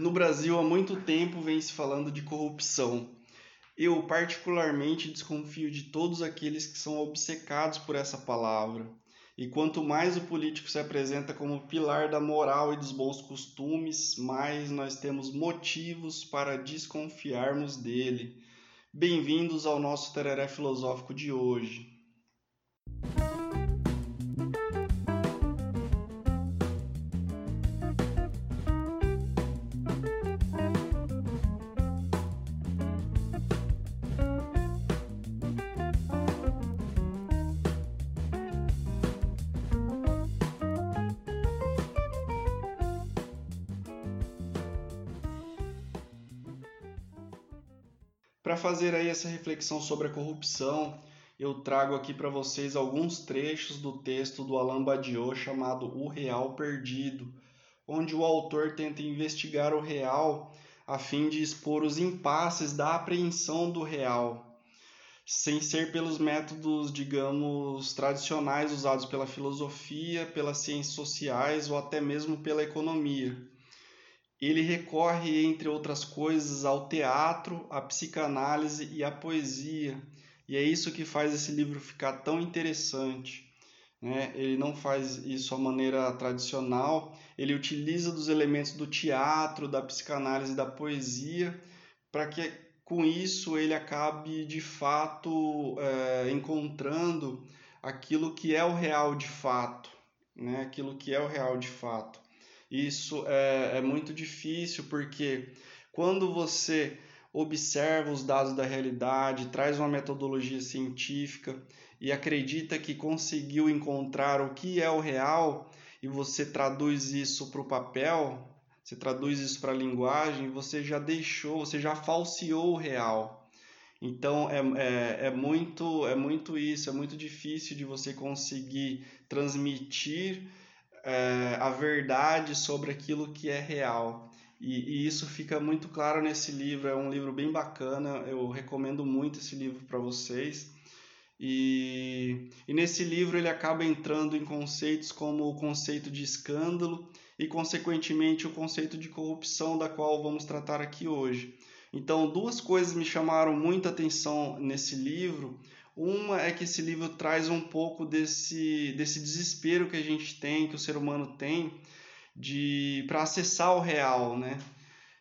No Brasil, há muito tempo vem se falando de corrupção. Eu, particularmente, desconfio de todos aqueles que são obcecados por essa palavra. E quanto mais o político se apresenta como pilar da moral e dos bons costumes, mais nós temos motivos para desconfiarmos dele. Bem-vindos ao nosso Tereré Filosófico de hoje. Para fazer aí essa reflexão sobre a corrupção, eu trago aqui para vocês alguns trechos do texto do Alain Badiou chamado O Real Perdido, onde o autor tenta investigar o real a fim de expor os impasses da apreensão do real, sem ser pelos métodos, digamos, tradicionais usados pela filosofia, pelas ciências sociais ou até mesmo pela economia ele recorre, entre outras coisas, ao teatro, à psicanálise e à poesia. E é isso que faz esse livro ficar tão interessante. Né? Ele não faz isso à maneira tradicional, ele utiliza dos elementos do teatro, da psicanálise da poesia, para que com isso ele acabe de fato é, encontrando aquilo que é o real de fato, né? aquilo que é o real de fato. Isso é, é muito difícil porque quando você observa os dados da realidade, traz uma metodologia científica e acredita que conseguiu encontrar o que é o real e você traduz isso para o papel, você traduz isso para a linguagem, você já deixou, você já falseou o real. Então é, é, é, muito, é muito isso, é muito difícil de você conseguir transmitir é, a verdade sobre aquilo que é real. E, e, isso fica muito claro nesse livro. É um livro bem bacana. Eu recomendo muito esse livro para vocês. E, e nesse livro ele acaba entrando em conceitos como o conceito de escândalo e, consequentemente, o conceito de corrupção, da qual vamos tratar aqui hoje. Então, duas coisas me chamaram muita atenção nesse livro. Uma é que esse livro traz um pouco desse, desse desespero que a gente tem, que o ser humano tem, de para acessar o real, né?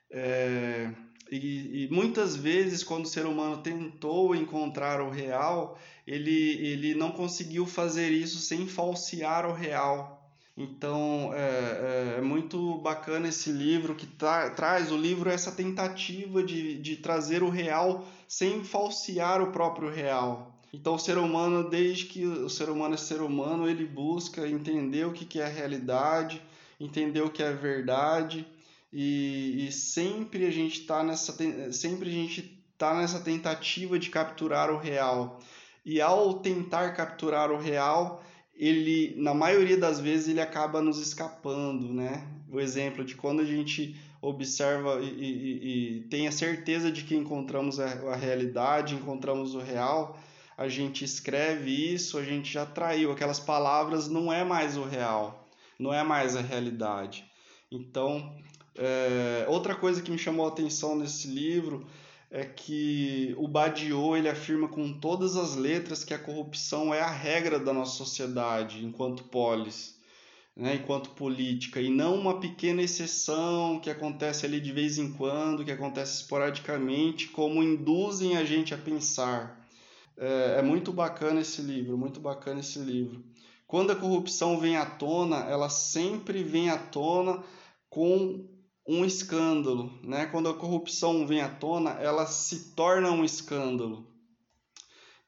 É, e, e, muitas vezes, quando o ser humano tentou encontrar o real, ele, ele não conseguiu fazer isso sem falsear o real. Então é, é, é muito bacana esse livro que tra traz o livro essa tentativa de, de trazer o real sem falsear o próprio real. Então o ser humano, desde que o ser humano é ser humano, ele busca entender o que é a realidade, entender o que é verdade e, e sempre a gente está nessa sempre a gente tá nessa tentativa de capturar o real. E ao tentar capturar o real, ele na maioria das vezes ele acaba nos escapando, né? O exemplo de quando a gente observa e, e, e tem a certeza de que encontramos a, a realidade, encontramos o real, a gente escreve isso, a gente já traiu. Aquelas palavras não é mais o real, não é mais a realidade. Então, é, outra coisa que me chamou a atenção nesse livro é que o Badiou ele afirma com todas as letras que a corrupção é a regra da nossa sociedade enquanto polis, né, enquanto política, e não uma pequena exceção que acontece ali de vez em quando, que acontece esporadicamente, como induzem a gente a pensar. É, é muito bacana esse livro, muito bacana esse livro. Quando a corrupção vem à tona, ela sempre vem à tona com um escândalo, né? Quando a corrupção vem à tona, ela se torna um escândalo.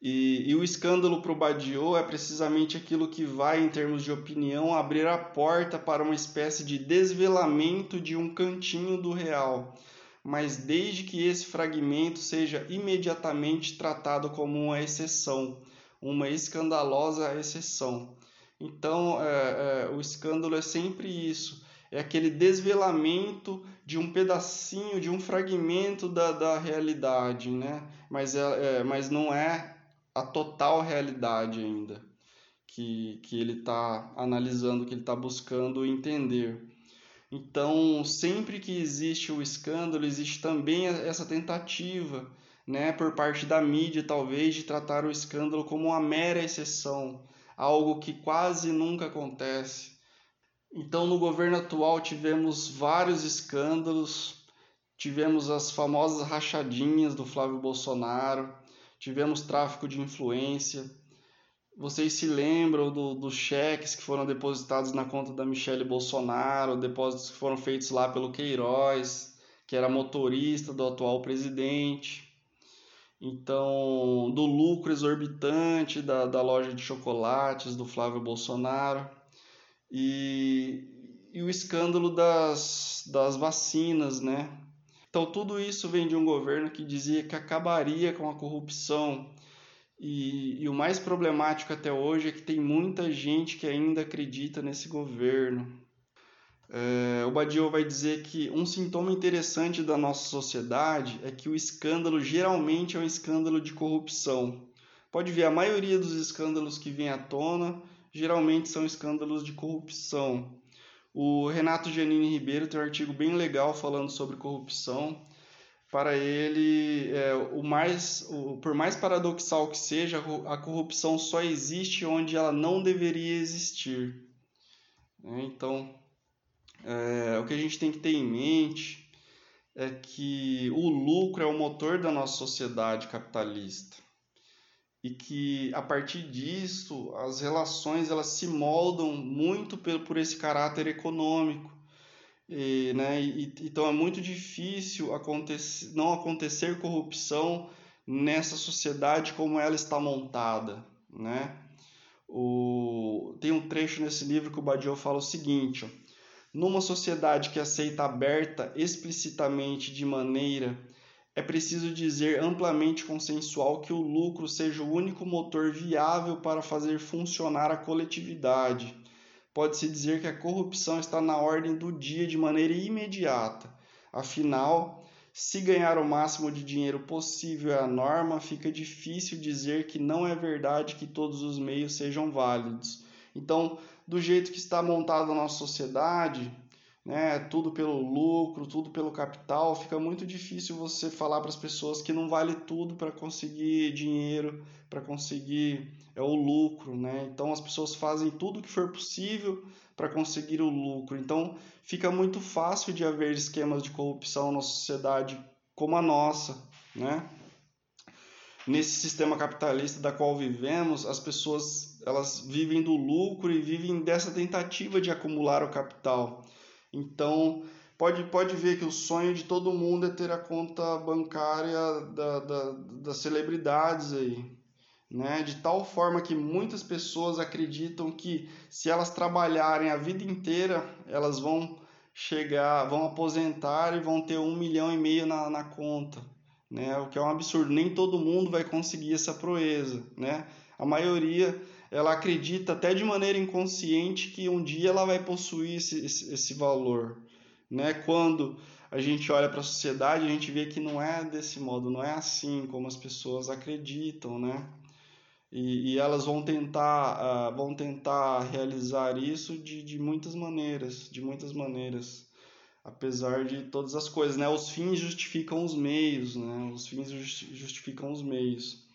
E, e o escândalo para o Badiou é precisamente aquilo que vai, em termos de opinião, abrir a porta para uma espécie de desvelamento de um cantinho do real mas desde que esse fragmento seja imediatamente tratado como uma exceção, uma escandalosa exceção. Então, é, é, o escândalo é sempre isso: é aquele desvelamento de um pedacinho, de um fragmento da, da realidade, né? mas, é, é mas não é a total realidade ainda que, que ele está analisando, que ele está buscando entender. Então, sempre que existe o escândalo, existe também essa tentativa, né, por parte da mídia, talvez, de tratar o escândalo como uma mera exceção, algo que quase nunca acontece. Então, no governo atual, tivemos vários escândalos, tivemos as famosas rachadinhas do Flávio Bolsonaro, tivemos tráfico de influência, vocês se lembram do, dos cheques que foram depositados na conta da Michelle Bolsonaro, depósitos que foram feitos lá pelo Queiroz, que era motorista do atual presidente. Então, do lucro exorbitante da, da loja de chocolates do Flávio Bolsonaro. E, e o escândalo das, das vacinas, né? Então, tudo isso vem de um governo que dizia que acabaria com a corrupção e, e, o mais problemático até hoje é que tem muita gente que ainda acredita nesse governo. É, o Badiou vai dizer que um sintoma interessante da nossa sociedade é que o escândalo geralmente é um escândalo de corrupção. Pode ver, a maioria dos escândalos que vem à tona geralmente são escândalos de corrupção. O Renato Giannini Ribeiro tem um artigo bem legal falando sobre corrupção para ele, é, o mais, o, por mais paradoxal que seja, a corrupção só existe onde ela não deveria existir. Né? Então, é, o que a gente tem que ter em mente é que o lucro é o motor da nossa sociedade capitalista e que a partir disso as relações elas se moldam muito por, por esse caráter econômico e, né, e, então é muito difícil acontecer, não acontecer corrupção nessa sociedade como ela está montada. Né? O, tem um trecho nesse livro que o Badiou fala o seguinte: ó, numa sociedade que aceita aberta explicitamente de maneira é preciso dizer amplamente consensual que o lucro seja o único motor viável para fazer funcionar a coletividade pode-se dizer que a corrupção está na ordem do dia de maneira imediata. Afinal, se ganhar o máximo de dinheiro possível é a norma, fica difícil dizer que não é verdade que todos os meios sejam válidos. Então, do jeito que está montada a nossa sociedade, né, tudo pelo lucro, tudo pelo capital, fica muito difícil você falar para as pessoas que não vale tudo para conseguir dinheiro, para conseguir é o lucro, né? Então as pessoas fazem tudo o que for possível para conseguir o lucro. Então fica muito fácil de haver esquemas de corrupção na sociedade como a nossa, né? Nesse sistema capitalista da qual vivemos, as pessoas elas vivem do lucro e vivem dessa tentativa de acumular o capital. Então, pode, pode ver que o sonho de todo mundo é ter a conta bancária da, da, das celebridades aí. Né? De tal forma que muitas pessoas acreditam que se elas trabalharem a vida inteira, elas vão chegar, vão aposentar e vão ter um milhão e meio na, na conta. Né? O que é um absurdo. Nem todo mundo vai conseguir essa proeza. Né? A maioria ela acredita até de maneira inconsciente que um dia ela vai possuir esse, esse, esse valor. Né? Quando a gente olha para a sociedade, a gente vê que não é desse modo, não é assim como as pessoas acreditam, né? E, e elas vão tentar, uh, vão tentar realizar isso de, de muitas maneiras, de muitas maneiras, apesar de todas as coisas, né? Os fins justificam os meios, né? Os fins justificam os meios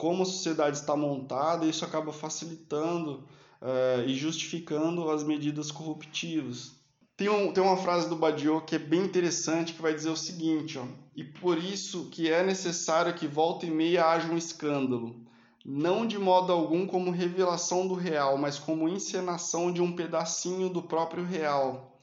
como a sociedade está montada, isso acaba facilitando uh, e justificando as medidas corruptivas. Tem, um, tem uma frase do Badiou que é bem interessante, que vai dizer o seguinte, ó, e por isso que é necessário que volta e meia haja um escândalo, não de modo algum como revelação do real, mas como encenação de um pedacinho do próprio real,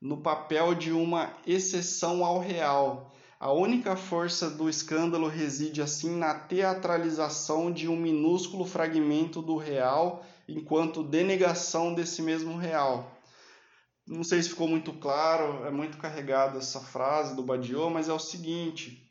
no papel de uma exceção ao real, a única força do escândalo reside assim na teatralização de um minúsculo fragmento do real, enquanto denegação desse mesmo real. Não sei se ficou muito claro, é muito carregada essa frase do Badiou, mas é o seguinte: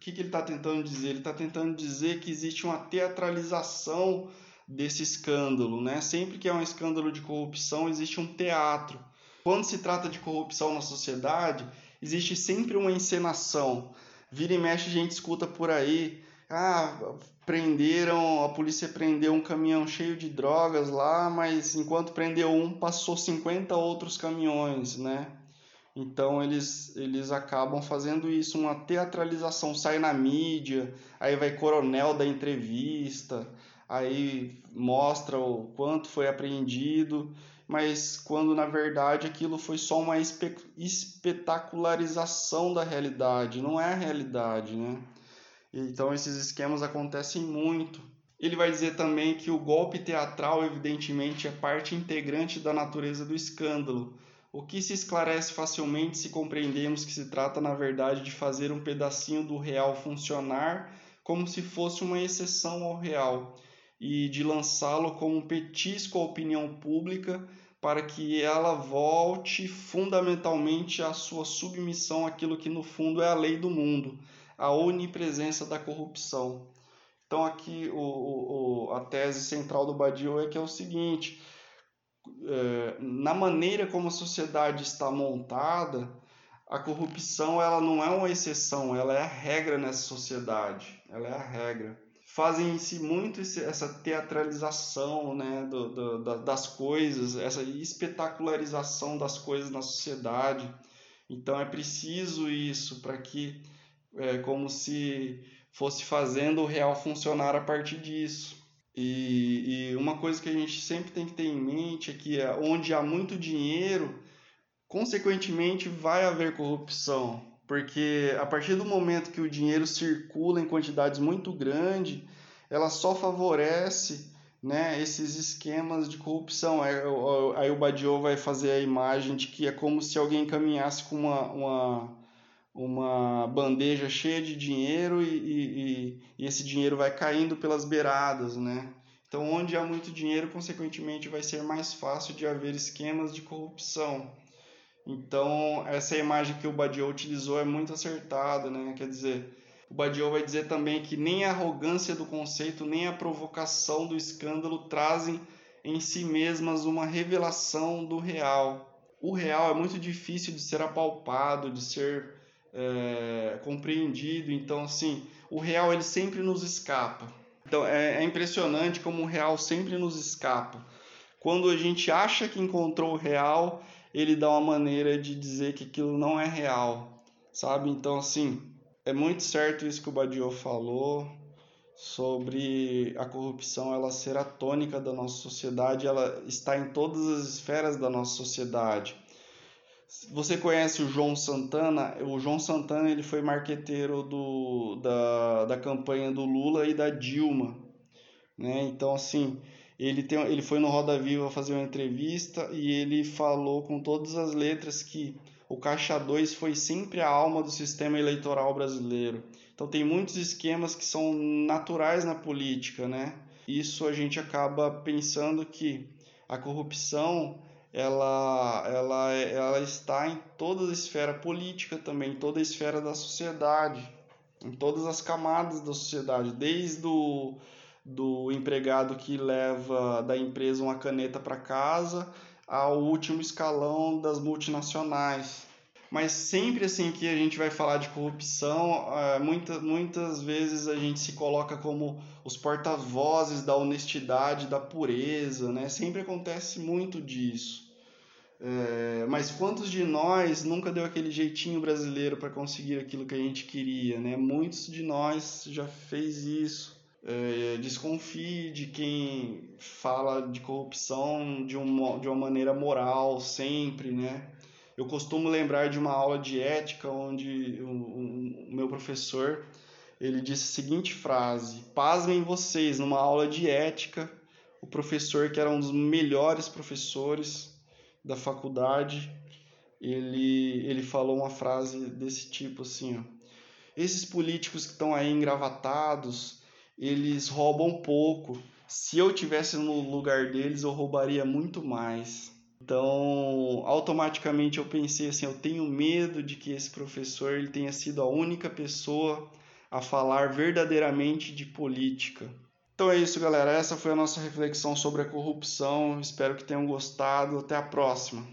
que, que ele está tentando dizer? Ele está tentando dizer que existe uma teatralização desse escândalo, né? Sempre que é um escândalo de corrupção, existe um teatro. Quando se trata de corrupção na sociedade, existe sempre uma encenação. Vira e mexe, a gente escuta por aí. Ah, prenderam, a polícia prendeu um caminhão cheio de drogas lá, mas enquanto prendeu um, passou 50 outros caminhões, né? Então eles, eles acabam fazendo isso, uma teatralização, sai na mídia, aí vai coronel da entrevista, aí mostra o quanto foi apreendido, mas quando na verdade aquilo foi só uma espe espetacularização da realidade, não é a realidade, né? Então esses esquemas acontecem muito. Ele vai dizer também que o golpe teatral, evidentemente, é parte integrante da natureza do escândalo, o que se esclarece facilmente se compreendemos que se trata, na verdade, de fazer um pedacinho do real funcionar como se fosse uma exceção ao real e de lançá-lo como um petisco à opinião pública para que ela volte fundamentalmente à sua submissão àquilo que no fundo é a lei do mundo, a onipresença da corrupção. Então aqui o, o, a tese central do Badiou é que é o seguinte, na maneira como a sociedade está montada, a corrupção ela não é uma exceção, ela é a regra nessa sociedade, ela é a regra. Fazem em si muito essa teatralização né, do, do, das coisas, essa espetacularização das coisas na sociedade. Então é preciso isso para que, é, como se fosse fazendo o real funcionar a partir disso. E, e, uma coisa que a gente sempre tem que ter em mente é que é onde há muito dinheiro, consequentemente vai haver corrupção, porque a partir do momento que o dinheiro circula em quantidades muito grandes, ela só favorece né, esses esquemas de corrupção. Aí, aí o Badiou vai fazer a imagem de que é como se alguém caminhasse com uma, uma, uma bandeja cheia de dinheiro e, e, e, esse dinheiro vai caindo pelas beiradas, né? Então, onde há muito dinheiro, consequentemente, vai ser mais fácil de haver esquemas de corrupção. Então, essa imagem que o Badiou utilizou é muito acertada, né? Quer dizer, o Badiou vai dizer também que nem a arrogância do conceito, nem a provocação do escândalo trazem em si mesmas uma revelação do real. O real é muito difícil de ser apalpado, de ser é, compreendido. Então, assim, o real ele sempre nos escapa. Então, é, é impressionante como o real sempre nos escapa. Quando a gente acha que encontrou o real, ele dá uma maneira de dizer que aquilo não é real, sabe? Então, assim, é muito certo isso que o Badiou falou sobre a corrupção ela ser a tônica da nossa sociedade, ela está em todas as esferas da nossa sociedade. Você conhece o João Santana? O João Santana ele foi marqueteiro do, da, da campanha do Lula e da Dilma. Né? Então, assim, ele, tem, ele foi no Roda Viva fazer uma entrevista e ele falou com todas as letras que o Caixa 2 foi sempre a alma do sistema eleitoral brasileiro. Então, tem muitos esquemas que são naturais na política, né? Isso a gente acaba pensando que a corrupção ela, ela, ela está em toda a esfera política também, em toda a esfera da sociedade, em todas as camadas da sociedade, desde o do empregado que leva da empresa uma caneta para casa ao último escalão das multinacionais. Mas sempre assim que a gente vai falar de corrupção, é, muita, muitas vezes a gente se coloca como os porta-vozes da honestidade, da pureza, né? Sempre acontece muito disso. É, mas quantos de nós nunca deu aquele jeitinho brasileiro para conseguir aquilo que a gente queria, né? Muitos de nós já fez isso. É, desconfie de quem fala de corrupção de uma, de uma maneira moral sempre, né? Eu costumo lembrar de uma aula de ética onde o, meu professor ele disse a seguinte frase: Pasmem vocês, numa aula de ética, o professor que era um dos melhores professores da faculdade, ele, ele falou uma frase desse tipo assim, ó, esses políticos que estão aí engravatados, eles roubam pouco. Se eu tivesse no lugar deles, eu roubaria muito mais. Então, automaticamente eu pensei assim, eu tenho medo de que esse professor ele tenha sido a única pessoa a falar verdadeiramente de política. Então é isso, galera. Essa foi a nossa reflexão sobre a corrupção. Espero que tenham gostado. Até a próxima.